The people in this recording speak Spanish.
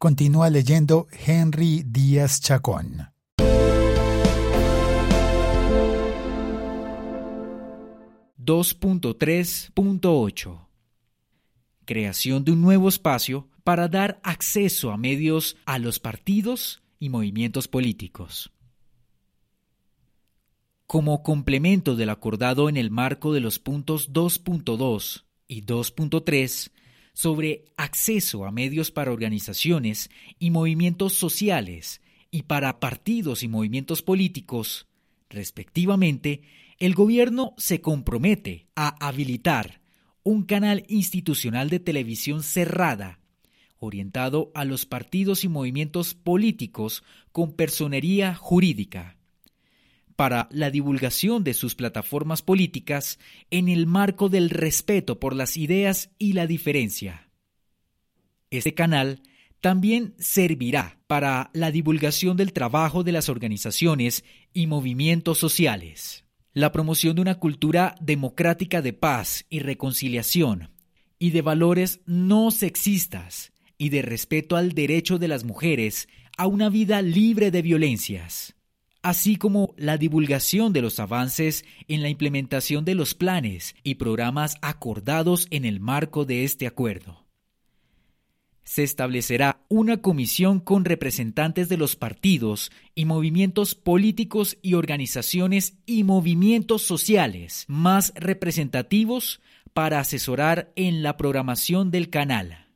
Continúa leyendo Henry Díaz Chacón. ...2.3.8 Creación de un nuevo espacio para dar acceso a medios a los partidos y movimientos políticos. Como complemento del acordado en el marco de los puntos 2.2 y 2.3 sobre acceso a medios para organizaciones y movimientos sociales y para partidos y movimientos políticos, respectivamente, el gobierno se compromete a habilitar un canal institucional de televisión cerrada orientado a los partidos y movimientos políticos con personería jurídica para la divulgación de sus plataformas políticas en el marco del respeto por las ideas y la diferencia. Este canal también servirá para la divulgación del trabajo de las organizaciones y movimientos sociales, la promoción de una cultura democrática de paz y reconciliación, y de valores no sexistas y de respeto al derecho de las mujeres a una vida libre de violencias así como la divulgación de los avances en la implementación de los planes y programas acordados en el marco de este acuerdo. Se establecerá una comisión con representantes de los partidos y movimientos políticos y organizaciones y movimientos sociales más representativos para asesorar en la programación del canal.